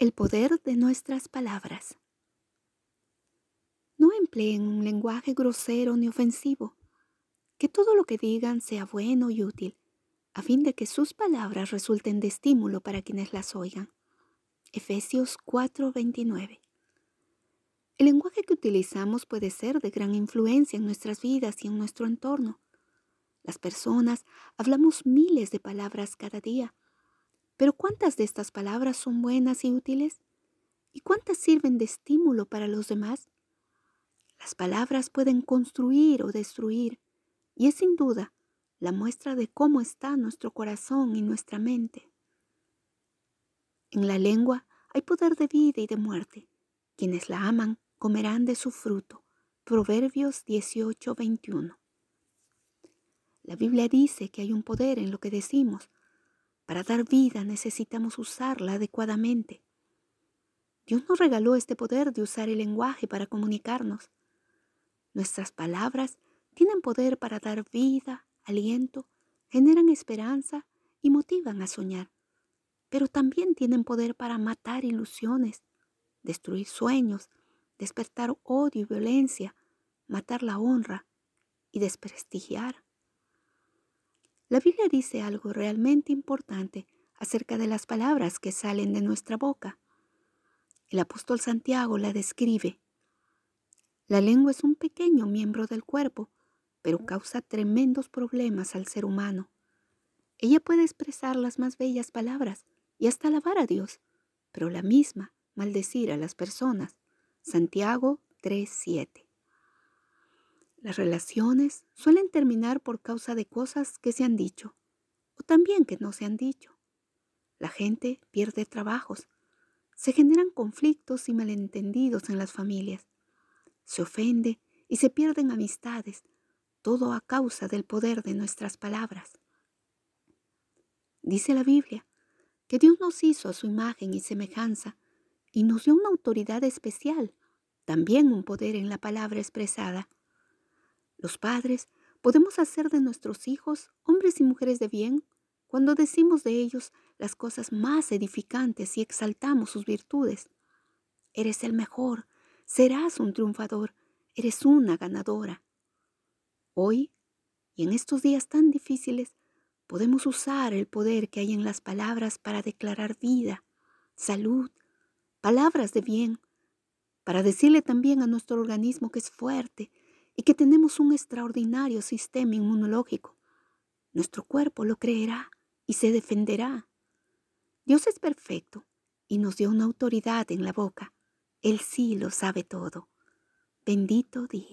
El poder de nuestras palabras. No empleen un lenguaje grosero ni ofensivo. Que todo lo que digan sea bueno y útil, a fin de que sus palabras resulten de estímulo para quienes las oigan. Efesios 4:29. El lenguaje que utilizamos puede ser de gran influencia en nuestras vidas y en nuestro entorno. Las personas hablamos miles de palabras cada día pero ¿cuántas de estas palabras son buenas y útiles? ¿Y cuántas sirven de estímulo para los demás? Las palabras pueden construir o destruir, y es sin duda la muestra de cómo está nuestro corazón y nuestra mente. En la lengua hay poder de vida y de muerte. Quienes la aman comerán de su fruto. Proverbios 18:21. La Biblia dice que hay un poder en lo que decimos, para dar vida necesitamos usarla adecuadamente. Dios nos regaló este poder de usar el lenguaje para comunicarnos. Nuestras palabras tienen poder para dar vida, aliento, generan esperanza y motivan a soñar. Pero también tienen poder para matar ilusiones, destruir sueños, despertar odio y violencia, matar la honra y desprestigiar. La Biblia dice algo realmente importante acerca de las palabras que salen de nuestra boca. El apóstol Santiago la describe. La lengua es un pequeño miembro del cuerpo, pero causa tremendos problemas al ser humano. Ella puede expresar las más bellas palabras y hasta alabar a Dios, pero la misma maldecir a las personas. Santiago 3:7. Las relaciones suelen terminar por causa de cosas que se han dicho o también que no se han dicho. La gente pierde trabajos, se generan conflictos y malentendidos en las familias, se ofende y se pierden amistades, todo a causa del poder de nuestras palabras. Dice la Biblia que Dios nos hizo a su imagen y semejanza y nos dio una autoridad especial, también un poder en la palabra expresada los padres podemos hacer de nuestros hijos hombres y mujeres de bien cuando decimos de ellos las cosas más edificantes y exaltamos sus virtudes. Eres el mejor, serás un triunfador, eres una ganadora. Hoy, y en estos días tan difíciles, podemos usar el poder que hay en las palabras para declarar vida, salud, palabras de bien, para decirle también a nuestro organismo que es fuerte, y que tenemos un extraordinario sistema inmunológico. Nuestro cuerpo lo creerá y se defenderá. Dios es perfecto y nos dio una autoridad en la boca. Él sí lo sabe todo. Bendito día.